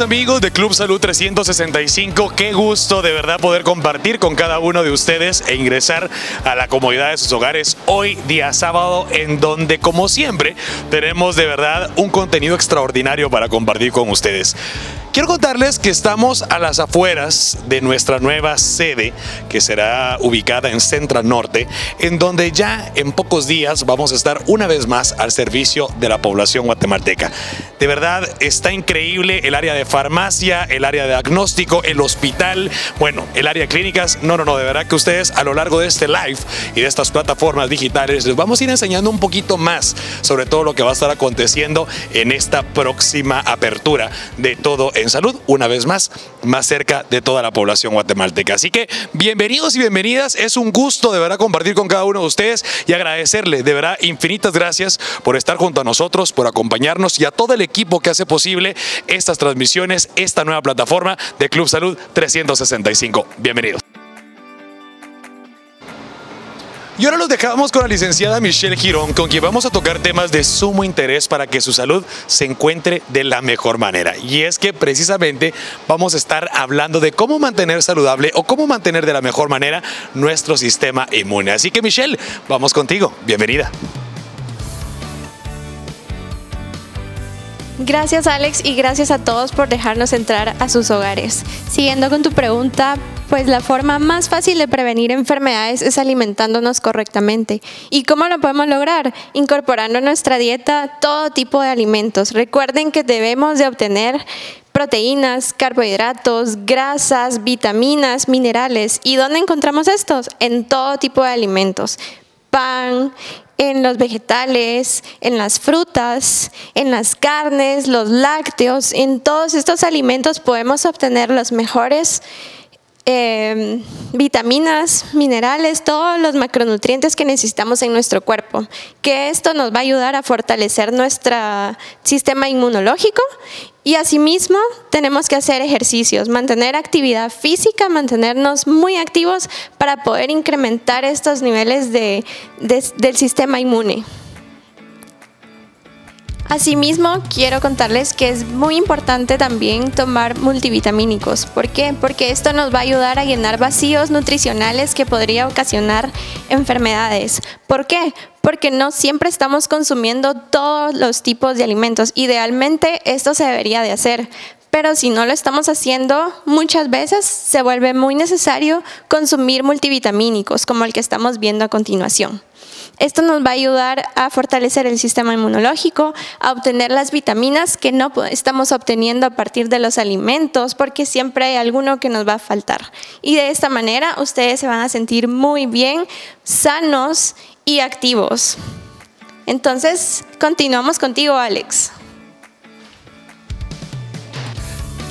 Amigos de Club Salud 365, qué gusto de verdad poder compartir con cada uno de ustedes e ingresar a la comodidad de sus hogares hoy día sábado en donde como siempre tenemos de verdad un contenido extraordinario para compartir con ustedes. Quiero contarles que estamos a las afueras de nuestra nueva sede, que será ubicada en Centra Norte, en donde ya en pocos días vamos a estar una vez más al servicio de la población guatemalteca. De verdad, está increíble el área de farmacia, el área de diagnóstico, el hospital, bueno, el área de clínicas. No, no, no, de verdad que ustedes a lo largo de este live y de estas plataformas digitales les vamos a ir enseñando un poquito más sobre todo lo que va a estar aconteciendo en esta próxima apertura de todo en salud, una vez más, más cerca de toda la población guatemalteca. Así que bienvenidos y bienvenidas, es un gusto de verdad compartir con cada uno de ustedes y agradecerle de verdad infinitas gracias por estar junto a nosotros, por acompañarnos y a todo el equipo que hace posible estas transmisiones, esta nueva plataforma de Club Salud 365. Bienvenidos. Y ahora los dejamos con la licenciada Michelle Girón, con quien vamos a tocar temas de sumo interés para que su salud se encuentre de la mejor manera. Y es que precisamente vamos a estar hablando de cómo mantener saludable o cómo mantener de la mejor manera nuestro sistema inmune. Así que Michelle, vamos contigo. Bienvenida. Gracias Alex y gracias a todos por dejarnos entrar a sus hogares. Siguiendo con tu pregunta, pues la forma más fácil de prevenir enfermedades es alimentándonos correctamente. ¿Y cómo lo podemos lograr? Incorporando en nuestra dieta todo tipo de alimentos. Recuerden que debemos de obtener proteínas, carbohidratos, grasas, vitaminas, minerales. ¿Y dónde encontramos estos? En todo tipo de alimentos. Pan, en los vegetales, en las frutas, en las carnes, los lácteos, en todos estos alimentos podemos obtener los mejores eh, vitaminas, minerales, todos los macronutrientes que necesitamos en nuestro cuerpo, que esto nos va a ayudar a fortalecer nuestro sistema inmunológico y asimismo tenemos que hacer ejercicios, mantener actividad física, mantenernos muy activos para poder incrementar estos niveles de, del sistema inmune. Asimismo, quiero contarles que es muy importante también tomar multivitamínicos. ¿Por qué? Porque esto nos va a ayudar a llenar vacíos nutricionales que podría ocasionar enfermedades. ¿Por qué? Porque no siempre estamos consumiendo todos los tipos de alimentos. Idealmente esto se debería de hacer, pero si no lo estamos haciendo, muchas veces se vuelve muy necesario consumir multivitamínicos, como el que estamos viendo a continuación. Esto nos va a ayudar a fortalecer el sistema inmunológico, a obtener las vitaminas que no estamos obteniendo a partir de los alimentos, porque siempre hay alguno que nos va a faltar. Y de esta manera ustedes se van a sentir muy bien, sanos y activos. Entonces, continuamos contigo, Alex.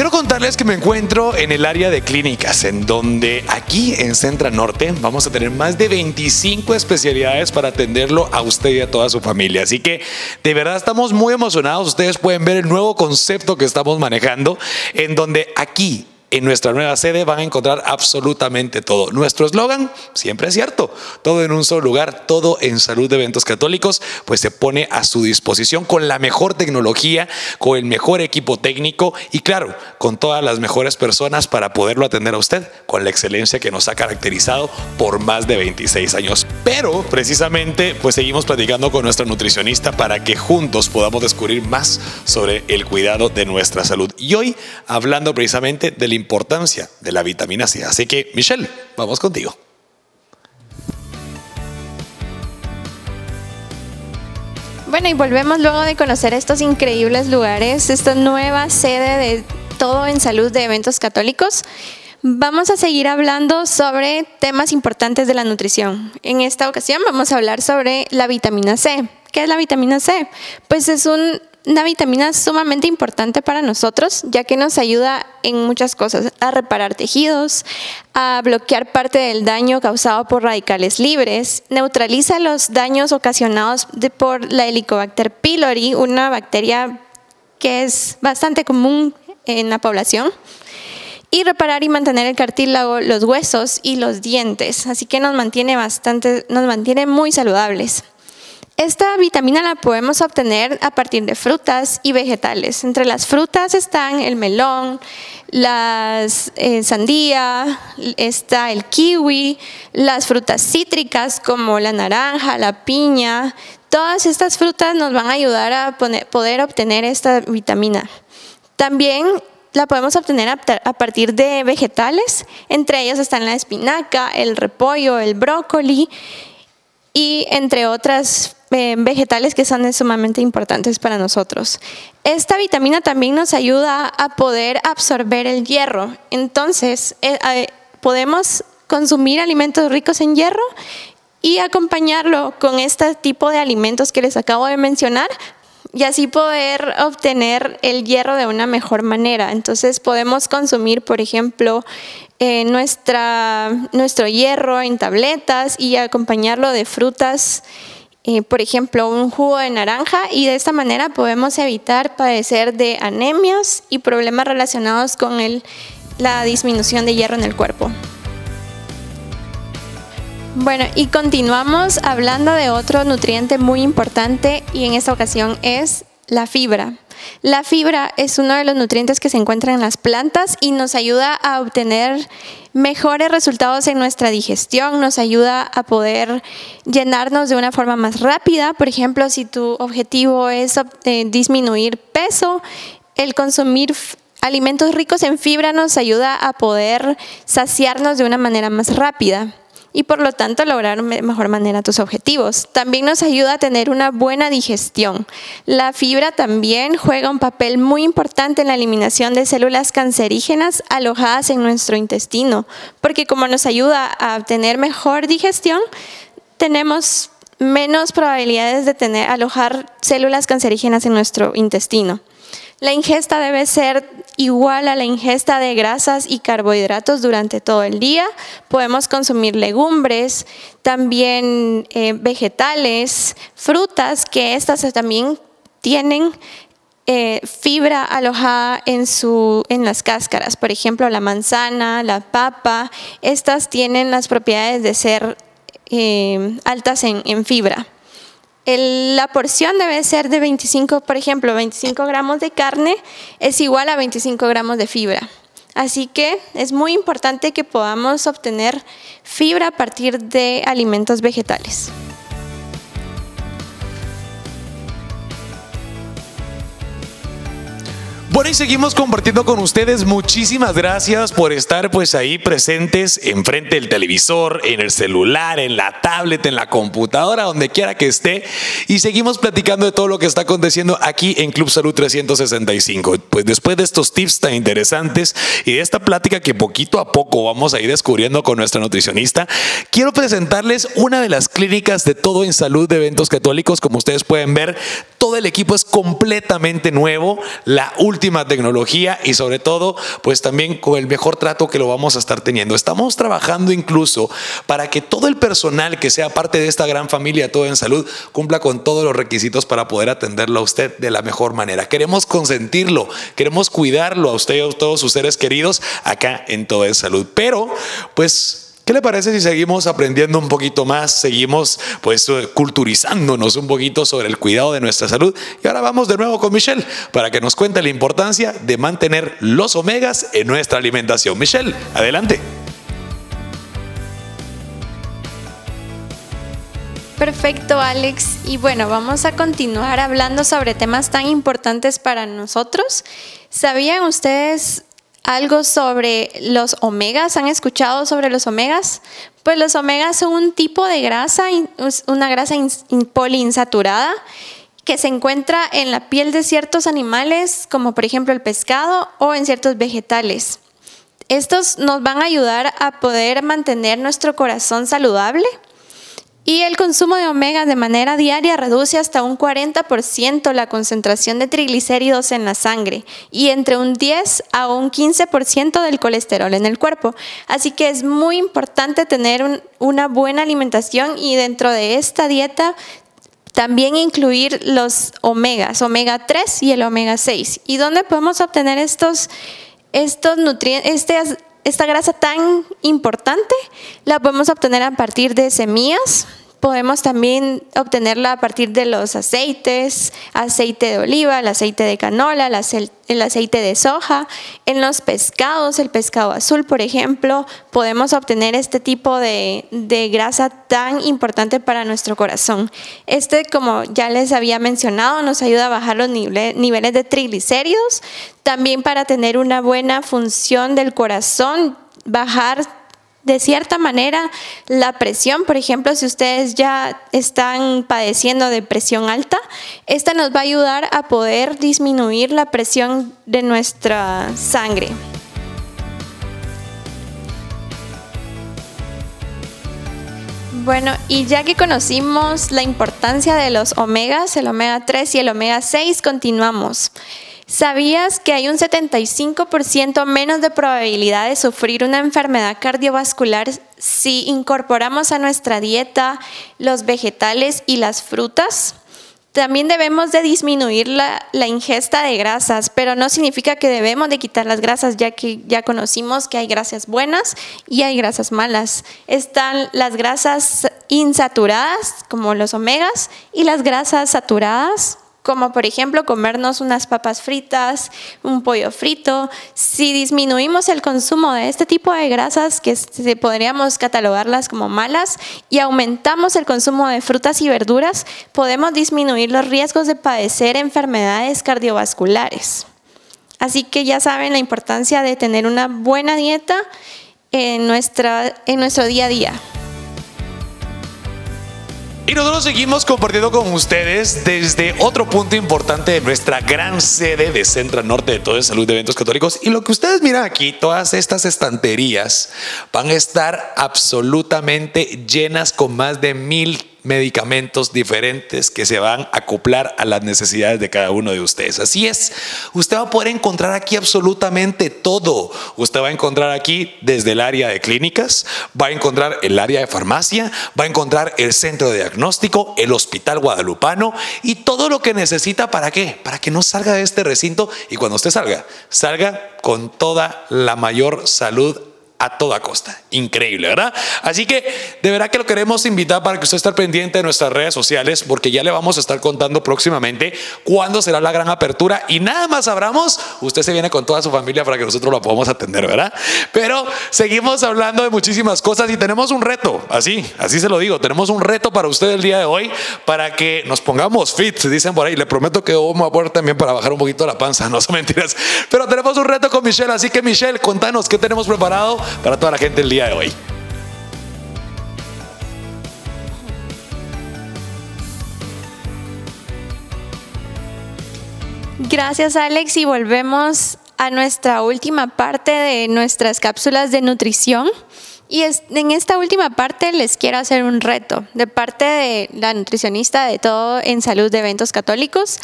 Quiero contarles que me encuentro en el área de clínicas, en donde aquí en Centra Norte vamos a tener más de 25 especialidades para atenderlo a usted y a toda su familia. Así que de verdad estamos muy emocionados. Ustedes pueden ver el nuevo concepto que estamos manejando, en donde aquí en nuestra nueva sede van a encontrar absolutamente todo. Nuestro eslogan siempre es cierto, todo en un solo lugar, todo en salud de eventos católicos, pues se pone a su disposición con la mejor tecnología, con el mejor equipo técnico y claro, con todas las mejores personas para poderlo atender a usted con la excelencia que nos ha caracterizado por más de 26 años. Pero precisamente pues seguimos platicando con nuestra nutricionista para que juntos podamos descubrir más sobre el cuidado de nuestra salud. Y hoy hablando precisamente del importancia de la vitamina C. Así que, Michelle, vamos contigo. Bueno, y volvemos luego de conocer estos increíbles lugares, esta nueva sede de todo en salud de eventos católicos. Vamos a seguir hablando sobre temas importantes de la nutrición. En esta ocasión vamos a hablar sobre la vitamina C. ¿Qué es la vitamina C? Pues es un una vitamina sumamente importante para nosotros, ya que nos ayuda en muchas cosas, a reparar tejidos, a bloquear parte del daño causado por radicales libres, neutraliza los daños ocasionados por la Helicobacter pylori, una bacteria que es bastante común en la población, y reparar y mantener el cartílago, los huesos y los dientes, así que nos mantiene bastante, nos mantiene muy saludables. Esta vitamina la podemos obtener a partir de frutas y vegetales. Entre las frutas están el melón, la eh, sandía, está el kiwi, las frutas cítricas como la naranja, la piña. Todas estas frutas nos van a ayudar a poder obtener esta vitamina. También la podemos obtener a partir de vegetales, entre ellas están la espinaca, el repollo, el brócoli y entre otras eh, vegetales que son sumamente importantes para nosotros. Esta vitamina también nos ayuda a poder absorber el hierro. Entonces, eh, eh, podemos consumir alimentos ricos en hierro y acompañarlo con este tipo de alimentos que les acabo de mencionar y así poder obtener el hierro de una mejor manera. Entonces podemos consumir, por ejemplo, nuestra, nuestro hierro en tabletas y acompañarlo de frutas eh, por ejemplo, un jugo de naranja y de esta manera podemos evitar padecer de anemias y problemas relacionados con la disminución de hierro en el cuerpo. Bueno, y continuamos hablando de otro nutriente muy importante y en esta ocasión es la fibra. La fibra es uno de los nutrientes que se encuentran en las plantas y nos ayuda a obtener mejores resultados en nuestra digestión, nos ayuda a poder llenarnos de una forma más rápida. Por ejemplo, si tu objetivo es eh, disminuir peso, el consumir alimentos ricos en fibra nos ayuda a poder saciarnos de una manera más rápida y por lo tanto lograr de mejor manera tus objetivos. También nos ayuda a tener una buena digestión. La fibra también juega un papel muy importante en la eliminación de células cancerígenas alojadas en nuestro intestino, porque como nos ayuda a tener mejor digestión, tenemos menos probabilidades de tener alojar células cancerígenas en nuestro intestino. La ingesta debe ser igual a la ingesta de grasas y carbohidratos durante todo el día. Podemos consumir legumbres, también eh, vegetales, frutas, que estas también tienen eh, fibra alojada en, su, en las cáscaras. Por ejemplo, la manzana, la papa, estas tienen las propiedades de ser eh, altas en fibra la porción debe ser de 25, por ejemplo, 25 gramos de carne es igual a 25 gramos de fibra. Así que es muy importante que podamos obtener fibra a partir de alimentos vegetales. Bueno, y seguimos compartiendo con ustedes. Muchísimas gracias por estar pues ahí presentes enfrente del televisor, en el celular, en la tablet, en la computadora, donde quiera que esté. Y seguimos platicando de todo lo que está aconteciendo aquí en Club Salud 365. Pues después de estos tips tan interesantes y de esta plática que poquito a poco vamos a ir descubriendo con nuestra nutricionista, quiero presentarles una de las clínicas de todo en salud de eventos católicos. Como ustedes pueden ver, todo el equipo es completamente nuevo. La última última tecnología y sobre todo, pues también con el mejor trato que lo vamos a estar teniendo. Estamos trabajando incluso para que todo el personal que sea parte de esta gran familia Todo en Salud cumpla con todos los requisitos para poder atenderlo a usted de la mejor manera. Queremos consentirlo, queremos cuidarlo a usted y a todos sus seres queridos acá en Todo en Salud. Pero, pues ¿Qué le parece si seguimos aprendiendo un poquito más, seguimos pues eh, culturizándonos un poquito sobre el cuidado de nuestra salud? Y ahora vamos de nuevo con Michelle para que nos cuente la importancia de mantener los omegas en nuestra alimentación. Michelle, adelante. Perfecto, Alex. Y bueno, vamos a continuar hablando sobre temas tan importantes para nosotros. ¿Sabían ustedes algo sobre los omegas. ¿Han escuchado sobre los omegas? Pues los omegas son un tipo de grasa, una grasa poliinsaturada que se encuentra en la piel de ciertos animales, como por ejemplo el pescado o en ciertos vegetales. Estos nos van a ayudar a poder mantener nuestro corazón saludable y el consumo de omega de manera diaria reduce hasta un 40% la concentración de triglicéridos en la sangre y entre un 10 a un 15% del colesterol en el cuerpo. Así que es muy importante tener una buena alimentación y dentro de esta dieta también incluir los omegas, omega 3 y el omega 6. ¿Y dónde podemos obtener estos, estos nutrientes? Esta grasa tan importante la podemos obtener a partir de semillas, Podemos también obtenerla a partir de los aceites, aceite de oliva, el aceite de canola, el aceite de soja. En los pescados, el pescado azul, por ejemplo, podemos obtener este tipo de, de grasa tan importante para nuestro corazón. Este, como ya les había mencionado, nos ayuda a bajar los niveles de triglicéridos, también para tener una buena función del corazón, bajar de cierta manera la presión, por ejemplo, si ustedes ya están padeciendo de presión alta, esta nos va a ayudar a poder disminuir la presión de nuestra sangre. Bueno, y ya que conocimos la importancia de los omegas, el omega 3 y el omega 6, continuamos. ¿Sabías que hay un 75% menos de probabilidad de sufrir una enfermedad cardiovascular si incorporamos a nuestra dieta los vegetales y las frutas? También debemos de disminuir la, ingesta de grasas, pero no significa que debemos de quitar las grasas, ya que ya conocimos que hay grasas buenas y hay grasas malas. Están las grasas insaturadas, como los omegas, y las grasas saturadas, como por ejemplo comernos unas papas fritas, un pollo frito. Si disminuimos el consumo de este tipo de grasas, que podríamos catalogarlas como malas, y aumentamos el consumo de frutas y verduras, podemos disminuir los riesgos de padecer enfermedades cardiovasculares. Así que ya saben la importancia de tener una buena dieta en, nuestra, en nuestro día a día. Y nosotros seguimos compartiendo con ustedes desde otro punto importante de nuestra gran sede de Centro Norte de Todo de Salud de Eventos Católicos. Y lo que ustedes miran aquí, todas estas estanterías van a estar absolutamente llenas con más de mil medicamentos diferentes que se van a acoplar a las necesidades de cada uno de ustedes. Así es, usted va a poder encontrar aquí absolutamente todo. Usted va a encontrar aquí desde el área de clínicas, va a encontrar el área de farmacia, va a encontrar el centro de diagnóstico, el hospital guadalupano y todo lo que necesita para qué? Para que no salga de este recinto y cuando usted salga, salga con toda la mayor salud a toda costa. Increíble, ¿verdad? Así que de verdad que lo queremos invitar para que usted esté pendiente de nuestras redes sociales porque ya le vamos a estar contando próximamente cuándo será la gran apertura y nada más abramos, usted se viene con toda su familia para que nosotros lo podamos atender, ¿verdad? Pero seguimos hablando de muchísimas cosas y tenemos un reto, así, así se lo digo, tenemos un reto para usted el día de hoy para que nos pongamos fit, dicen por ahí, le prometo que vamos a poner también para bajar un poquito la panza, no son mentiras, pero tenemos un reto con Michelle, así que Michelle, contanos qué tenemos preparado para toda la gente el día de hoy. Gracias Alex y volvemos a nuestra última parte de nuestras cápsulas de nutrición. Y en esta última parte les quiero hacer un reto de parte de la nutricionista de todo en salud de eventos católicos.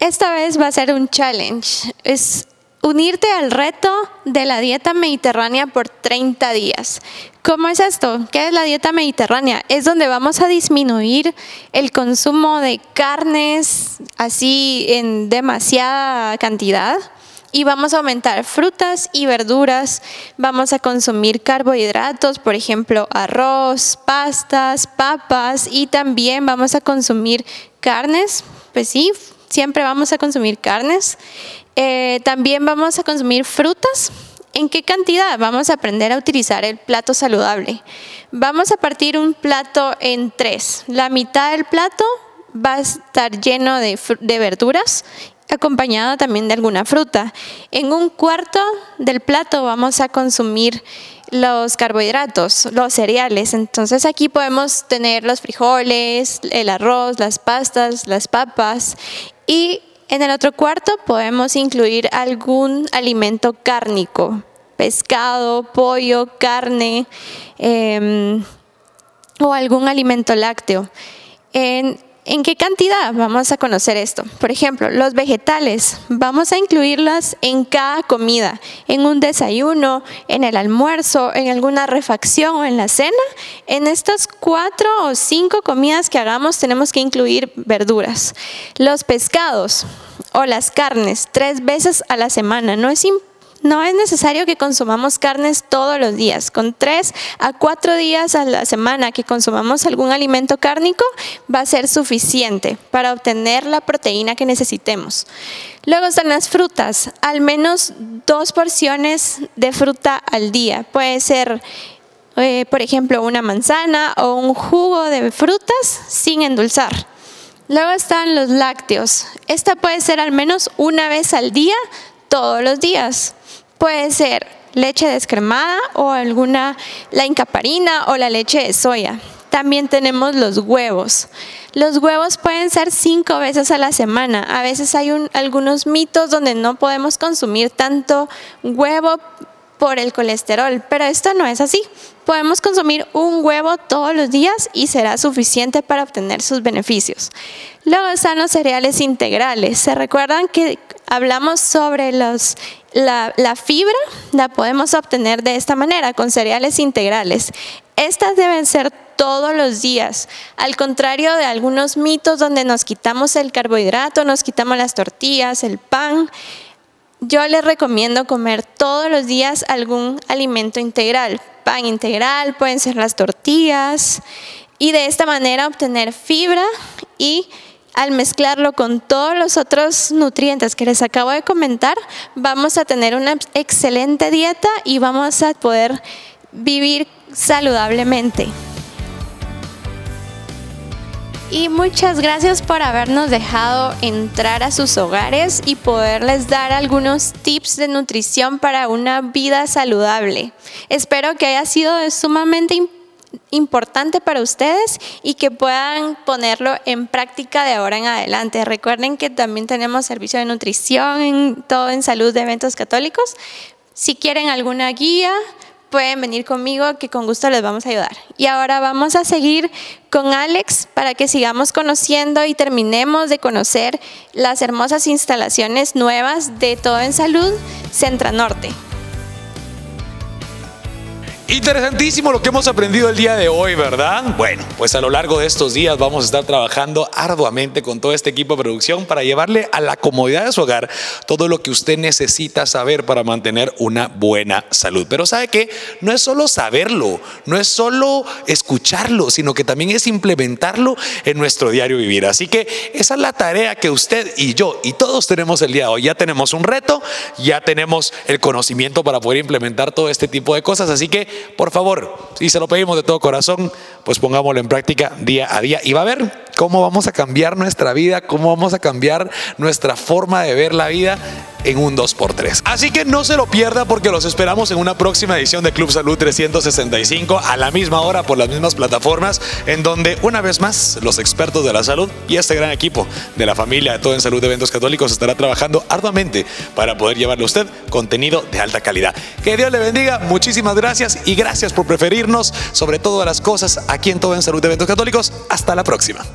Esta vez va a ser un challenge. Es unirte al reto de la dieta mediterránea por 30 días. ¿Cómo es esto? ¿Qué es la dieta mediterránea? Es donde vamos a disminuir el consumo de carnes así en demasiada cantidad y vamos a aumentar frutas y verduras, vamos a consumir carbohidratos, por ejemplo, arroz, pastas, papas y también vamos a consumir carnes, pues sí, siempre vamos a consumir carnes eh, también vamos a consumir frutas. ¿En qué cantidad? Vamos a aprender a utilizar el plato saludable. Vamos a partir un plato en tres. La mitad del plato va a estar lleno de, de verduras acompañado también de alguna fruta. En un cuarto del plato vamos a consumir los carbohidratos, los cereales. Entonces aquí podemos tener los frijoles, el arroz, las pastas, las papas y en el otro cuarto podemos incluir algún alimento cárnico, pescado, pollo, carne em, o algún alimento lácteo. ¿En qué cantidad? Vamos a conocer esto. Por ejemplo, los vegetales, vamos a incluirlas en cada comida, en un desayuno, en el almuerzo, en alguna refacción o en la cena. En estas cuatro o cinco comidas que hagamos tenemos que incluir verduras. Los pescados o las carnes, tres veces a la semana. No es no es necesario que consumamos carnes todos los días. Con tres a cuatro días a la semana que consumamos algún alimento cárnico va a ser suficiente para obtener la proteína que necesitemos. Luego están las frutas, al menos dos porciones de fruta al día. Puede ser, eh, por ejemplo, una manzana o un jugo de frutas sin endulzar. Luego están los lácteos. Esta puede ser al menos una vez al día, todos los días. Puede ser leche descremada o alguna, la incaparina o la leche de soya. También tenemos los huevos. Los huevos pueden ser cinco veces a la semana. A veces hay algunos mitos donde no podemos consumir tanto huevo por el colesterol, pero esto no es así. Podemos consumir un huevo todos los días y será suficiente para obtener sus beneficios. Luego están los cereales integrales. ¿Se recuerdan que hablamos sobre los, la, fibra? La podemos obtener de esta manera, con cereales integrales. Estas deben ser todos los días, al contrario de algunos mitos donde nos quitamos el carbohidrato, nos quitamos las tortillas, el pan. Yo les recomiendo comer todos los días algún alimento integral, pan integral, pueden ser las tortillas, y de esta manera obtener fibra y al mezclarlo con todos los otros nutrientes que les acabo de comentar, vamos a tener una excelente dieta y vamos a poder vivir saludablemente. Y muchas gracias por habernos dejado entrar a sus hogares y poderles dar algunos tips de nutrición para una vida saludable. Espero que haya sido sumamente importante para ustedes y que puedan ponerlo en práctica de ahora en adelante. Recuerden que también tenemos servicio de nutrición en todo en salud de eventos católicos. Si quieren alguna guía, pueden venir conmigo que con gusto les vamos a ayudar. Y ahora vamos a seguir con Alex para que sigamos conociendo y terminemos de conocer las hermosas instalaciones nuevas de Todo en Salud Centra Norte. Interesantísimo lo que hemos aprendido el día de hoy, ¿verdad? Bueno, pues a lo largo de estos días vamos a estar trabajando arduamente con todo este equipo de producción para llevarle a la comodidad de su hogar todo lo que usted necesita saber para mantener una buena salud. Pero sabe que no es solo saberlo, no es solo escucharlo, sino que también es implementarlo en nuestro diario vivir. Así que esa es la tarea que usted y yo y todos tenemos el día de hoy. Ya tenemos un reto, ya tenemos el conocimiento para poder implementar todo este tipo de cosas. Así que por favor, si se lo pedimos de todo corazón, pues pongámoslo en práctica día a día. Y va a ver cómo vamos a cambiar nuestra vida, cómo vamos a cambiar nuestra forma de ver la vida en un 2x3. Así que no se lo pierda porque los esperamos en una próxima edición de Club Salud 365 a la misma hora por las mismas plataformas en donde una vez más los expertos de la salud y este gran equipo de la familia de Todo en Salud de Eventos Católicos estará trabajando arduamente para poder llevarle a usted contenido de alta calidad. Que Dios le bendiga, muchísimas gracias y gracias por preferirnos sobre todas las cosas aquí en Todo en Salud de Eventos Católicos. Hasta la próxima.